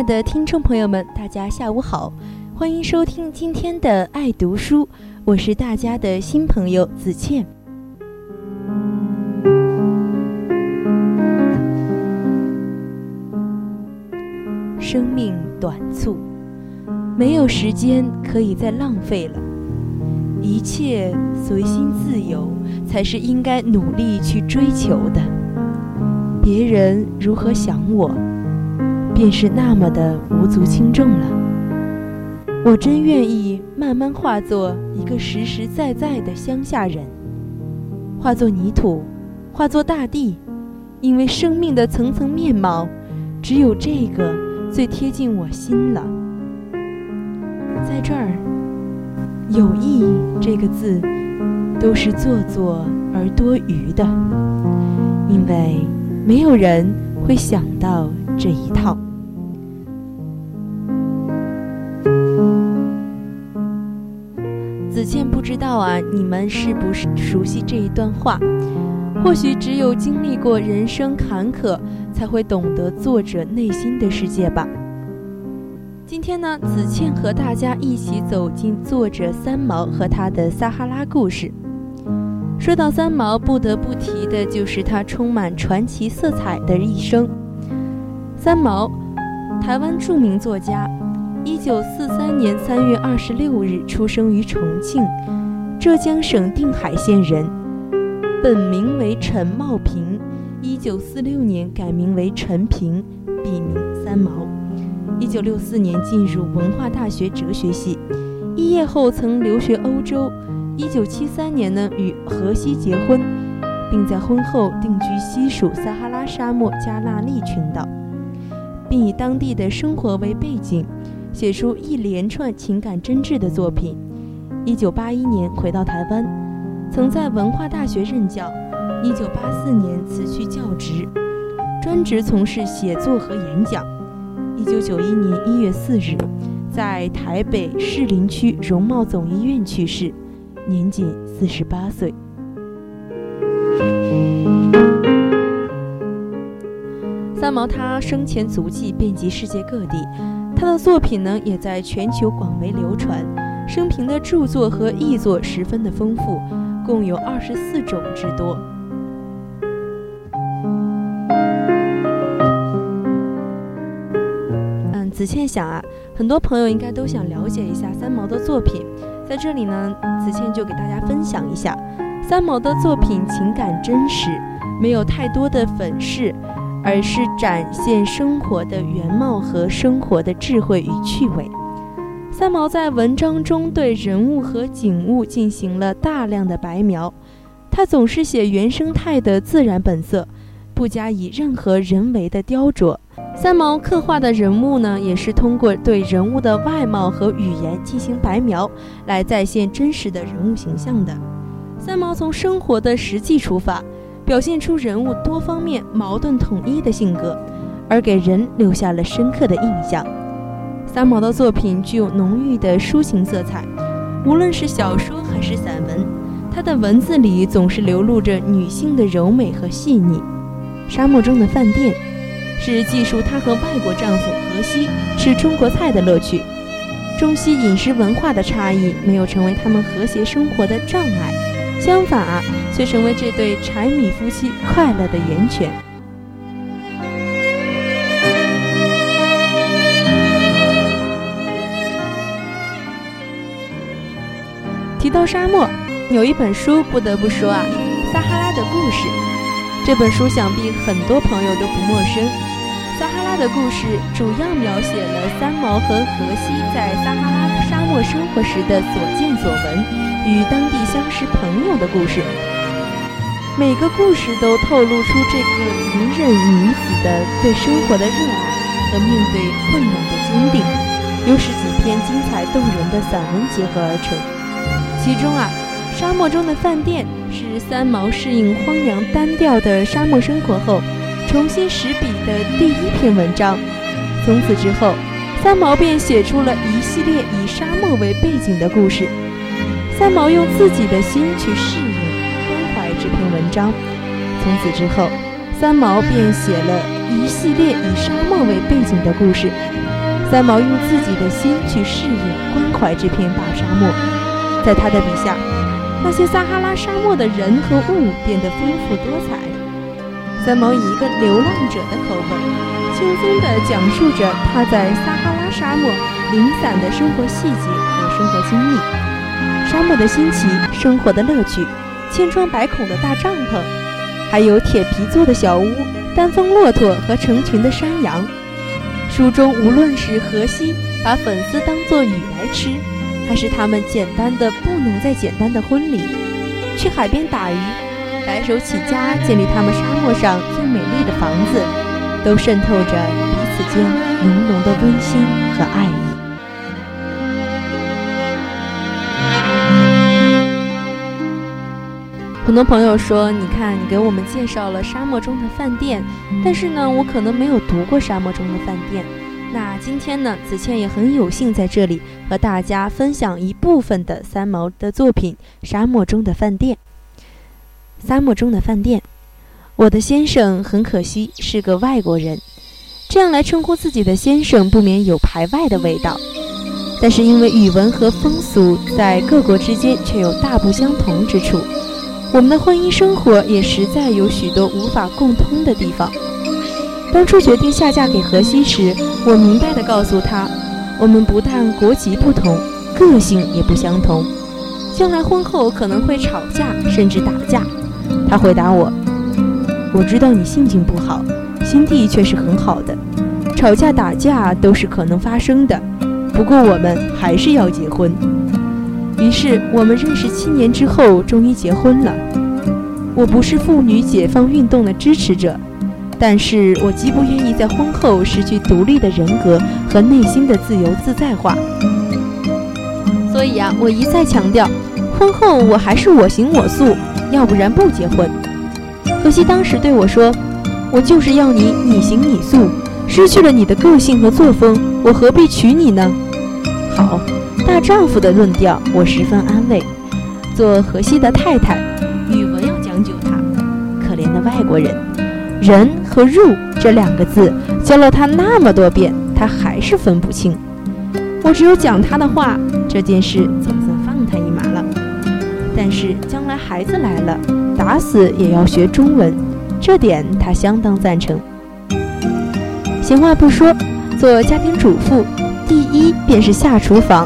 爱的听众朋友们，大家下午好，欢迎收听今天的爱读书，我是大家的新朋友子倩。生命短促，没有时间可以再浪费了，一切随心自由才是应该努力去追求的。别人如何想我？便是那么的无足轻重了。我真愿意慢慢化作一个实实在在的乡下人，化作泥土，化作大地，因为生命的层层面貌，只有这个最贴近我心了。在这儿，“有意”这个字都是做作而多余的，因为没有人会想到这一套。子倩不知道啊，你们是不是熟悉这一段话？或许只有经历过人生坎坷，才会懂得作者内心的世界吧。今天呢，子倩和大家一起走进作者三毛和他的撒哈拉故事。说到三毛，不得不提的就是他充满传奇色彩的一生。三毛，台湾著名作家。一九四三年三月二十六日出生于重庆，浙江省定海县人，本名为陈茂平。一九四六年改名为陈平，笔名三毛。一九六四年进入文化大学哲学系，毕业后曾留学欧洲。一九七三年呢与荷西结婚，并在婚后定居西属撒哈拉沙漠加纳利群岛，并以当地的生活为背景。写出一连串情感真挚的作品。一九八一年回到台湾，曾在文化大学任教。一九八四年辞去教职，专职从事写作和演讲。一九九一年一月四日，在台北士林区容貌总医院去世，年仅四十八岁。三毛他生前足迹遍及世界各地。他的作品呢，也在全球广为流传。生平的著作和译作十分的丰富，共有二十四种之多。嗯，子倩想啊，很多朋友应该都想了解一下三毛的作品，在这里呢，子倩就给大家分享一下三毛的作品，情感真实，没有太多的粉饰。而是展现生活的原貌和生活的智慧与趣味。三毛在文章中对人物和景物进行了大量的白描，他总是写原生态的自然本色，不加以任何人为的雕琢。三毛刻画的人物呢，也是通过对人物的外貌和语言进行白描，来再现真实的人物形象的。三毛从生活的实际出发。表现出人物多方面矛盾统一的性格，而给人留下了深刻的印象。三毛的作品具有浓郁的抒情色彩，无论是小说还是散文，他的文字里总是流露着女性的柔美和细腻。沙漠中的饭店，是记述她和外国丈夫荷西吃中国菜的乐趣。中西饮食文化的差异没有成为他们和谐生活的障碍。相反，却成为这对柴米夫妻快乐的源泉。提到沙漠，有一本书不得不说啊，《撒哈拉的故事》。这本书想必很多朋友都不陌生。撒哈拉的故事主要描写了三毛和荷西在撒哈拉沙漠生活时的所见所闻，与当地相识朋友的故事。每个故事都透露出这个隐忍女子的对生活的热爱和面对困难的坚定，由十几篇精彩动人的散文结合而成。其中啊，沙漠中的饭店是三毛适应荒凉单调的沙漠生活后。重新拾笔的第一篇文章，从此之后，三毛便写出了一系列以沙漠为背景的故事。三毛用自己的心去适应、关怀这篇文章。从此之后，三毛便写了一系列以沙漠为背景的故事。三毛用自己的心去适应、关怀这片大沙漠。在他的笔下，那些撒哈拉沙漠的人和物变得丰富多彩。三毛以一个流浪者的口吻，轻松地讲述着他在撒哈拉沙漠零散的生活细节和生活经历。沙漠的新奇，生活的乐趣，千疮百孔的大帐篷，还有铁皮做的小屋、单峰骆驼和成群的山羊。书中无论是荷西把粉丝当作雨来吃，还是他们简单的不能再简单的婚礼，去海边打鱼。白手起家建立他们沙漠上最美丽的房子，都渗透着彼此间浓浓的温馨和爱意。很多朋友说：“你看，你给我们介绍了沙漠中的饭店，但是呢，我可能没有读过沙漠中的饭店。”那今天呢，子倩也很有幸在这里和大家分享一部分的三毛的作品《沙漠中的饭店》。沙漠中的饭店，我的先生很可惜是个外国人，这样来称呼自己的先生不免有排外的味道。但是因为语文和风俗在各国之间却有大不相同之处，我们的婚姻生活也实在有许多无法共通的地方。当初决定下嫁给荷西时，我明白地告诉他，我们不但国籍不同，个性也不相同，将来婚后可能会吵架，甚至打架。他回答我：“我知道你性情不好，心地却是很好的。吵架打架都是可能发生的，不过我们还是要结婚。”于是我们认识七年之后，终于结婚了。我不是妇女解放运动的支持者，但是我极不愿意在婚后失去独立的人格和内心的自由自在化。所以啊，我一再强调，婚后我还是我行我素。要不然不结婚。荷西当时对我说：“我就是要你你行你素，失去了你的个性和作风，我何必娶你呢？”好，大丈夫的论调，我十分安慰。做荷西的太太，语文要讲究他。可怜的外国人，人和入这两个字教了他那么多遍，他还是分不清。我只有讲他的话，这件事总算放他一马了。但是将来孩子来了，打死也要学中文，这点他相当赞成。闲话不说，做家庭主妇，第一便是下厨房。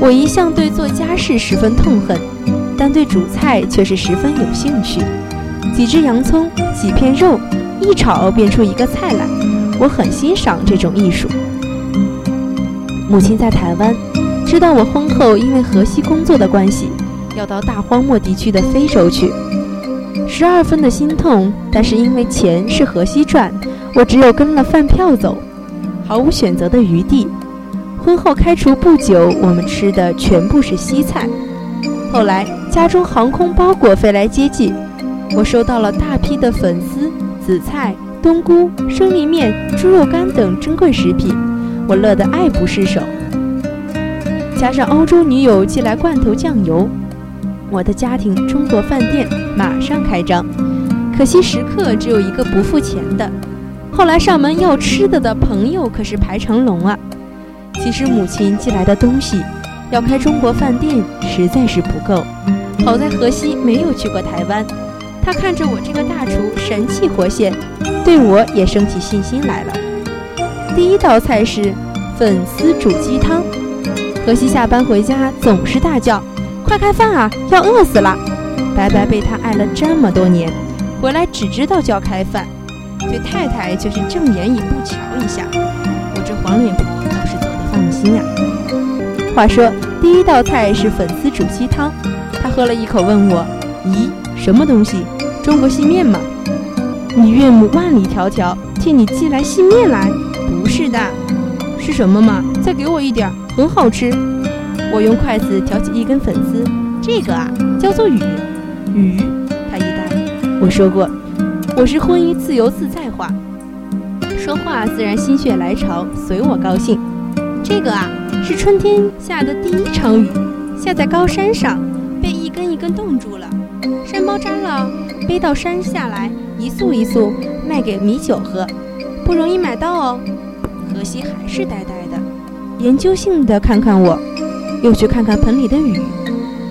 我一向对做家事十分痛恨，但对煮菜却是十分有兴趣。几只洋葱，几片肉，一炒变出一个菜来，我很欣赏这种艺术。母亲在台湾，知道我婚后因为河西工作的关系。要到大荒漠地区的非洲去，十二分的心痛。但是因为钱是河西赚，我只有跟了饭票走，毫无选择的余地。婚后开除不久，我们吃的全部是西菜。后来家中航空包裹飞来接济，我收到了大批的粉丝、紫菜、冬菇、生力面、猪肉干等珍贵食品，我乐得爱不释手。加上欧洲女友寄来罐头酱油。我的家庭中国饭店马上开张，可惜食客只有一个不付钱的。后来上门要吃的的朋友可是排长龙啊。其实母亲寄来的东西，要开中国饭店实在是不够。好在荷西没有去过台湾，他看着我这个大厨神气活现，对我也升起信心来了。第一道菜是粉丝煮鸡汤，荷西下班回家总是大叫。快开饭啊！要饿死了！白白被他爱了这么多年，回来只知道叫开饭。对太太就是正眼也不瞧一下。我这黄脸婆心啊。话说第一道菜是粉丝煮鸡汤，他喝了一口问我：“咦，什么东西？中国细面吗？”你岳母万里迢迢替你寄来细面来？不是的，是什么嘛？再给我一点，很好吃。我用筷子挑起一根粉丝，这个啊叫做雨雨。他一呆，我说过，我是婚姻自由自在话，说话自然心血来潮，随我高兴。这个啊是春天下的第一场雨，下在高山上，被一根一根冻住了，山包摘了，背到山下来，一束一束卖给米酒喝，不容易买到哦。荷西还是呆呆的，研究性的看看我。又去看看盆里的雨，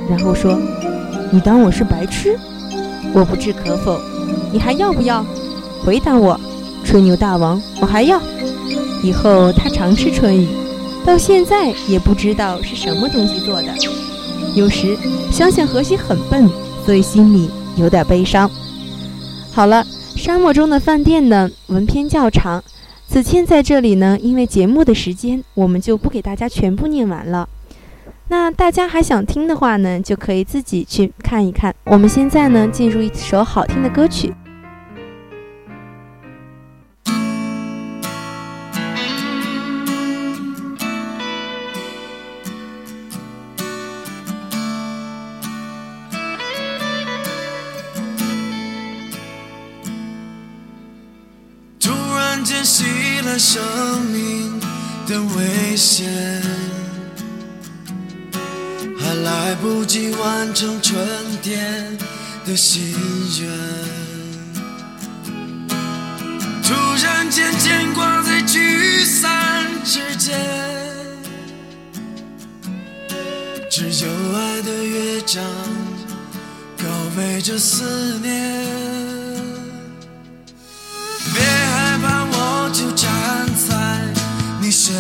然后说：“你当我是白痴？我不置可否。你还要不要？回答我，吹牛大王，我还要。以后他常吃春雨，到现在也不知道是什么东西做的。有时想想荷西很笨，所以心里有点悲伤。好了，沙漠中的饭店呢，文篇较长，子倩在这里呢，因为节目的时间，我们就不给大家全部念完了。”那大家还想听的话呢，就可以自己去看一看。我们现在呢，进入一首好听的歌曲。天的心愿，突然间牵挂在聚散之间，只有爱的乐章告慰着思念。别害怕，我就站在你身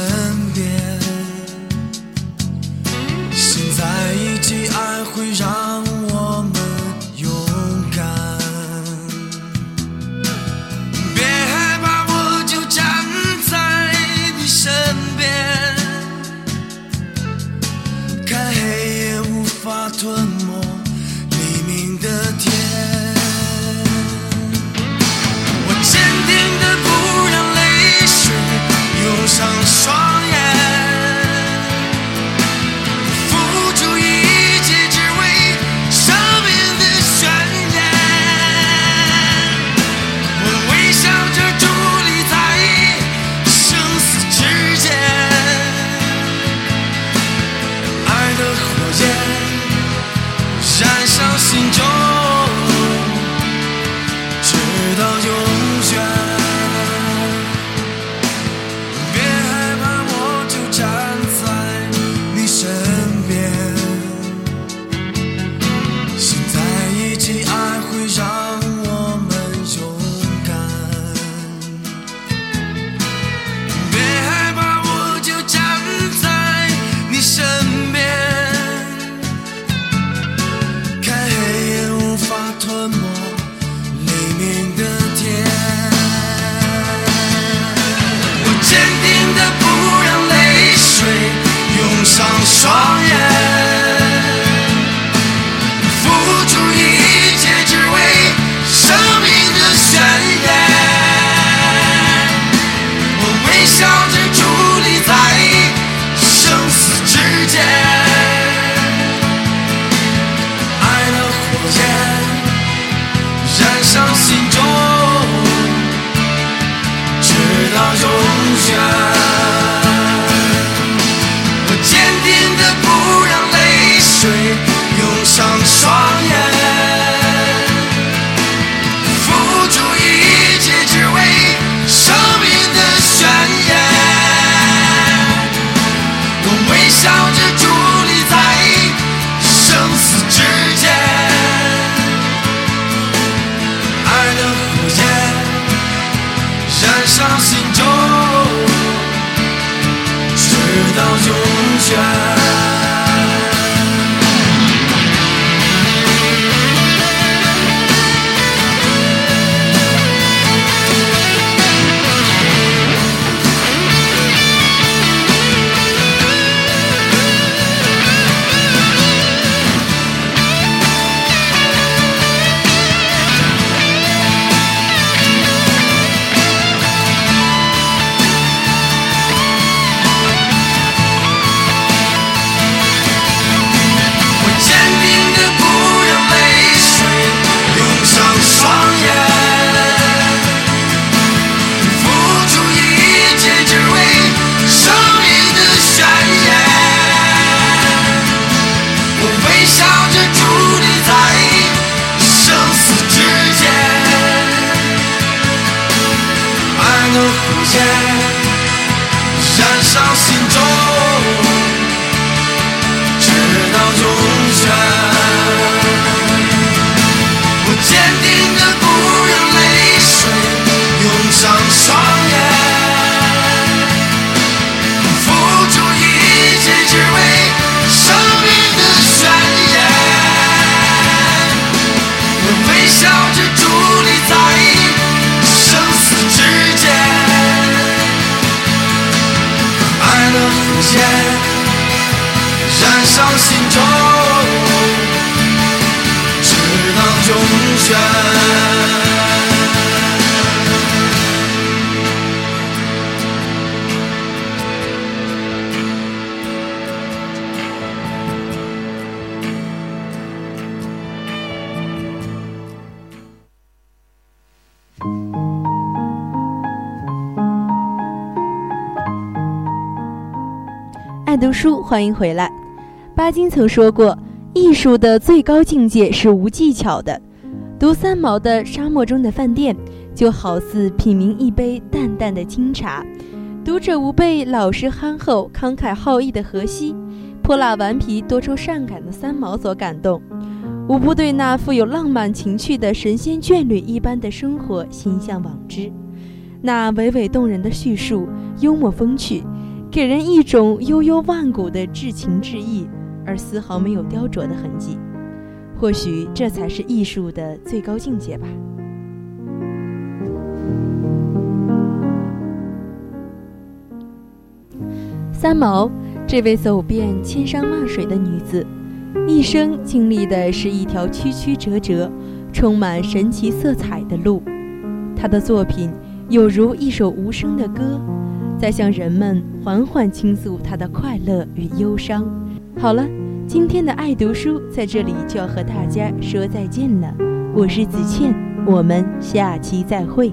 心中直到永远爱读书，欢迎回来。巴金曾说过，艺术的最高境界是无技巧的。读三毛的《沙漠中的饭店》，就好似品茗一杯淡淡的清茶。读者无被老实憨厚、慷慨好义的荷西，泼辣顽皮、多愁善感的三毛所感动，无不对那富有浪漫情趣的神仙眷侣一般的生活心向往之。那娓娓动人的叙述，幽默风趣。给人一种悠悠万古的至情至意，而丝毫没有雕琢的痕迹。或许这才是艺术的最高境界吧。三毛，这位走遍千山万水的女子，一生经历的是一条曲曲折折、充满神奇色彩的路。她的作品有如一首无声的歌。在向人们缓缓倾诉她的快乐与忧伤。好了，今天的爱读书在这里就要和大家说再见了。我是子倩，我们下期再会。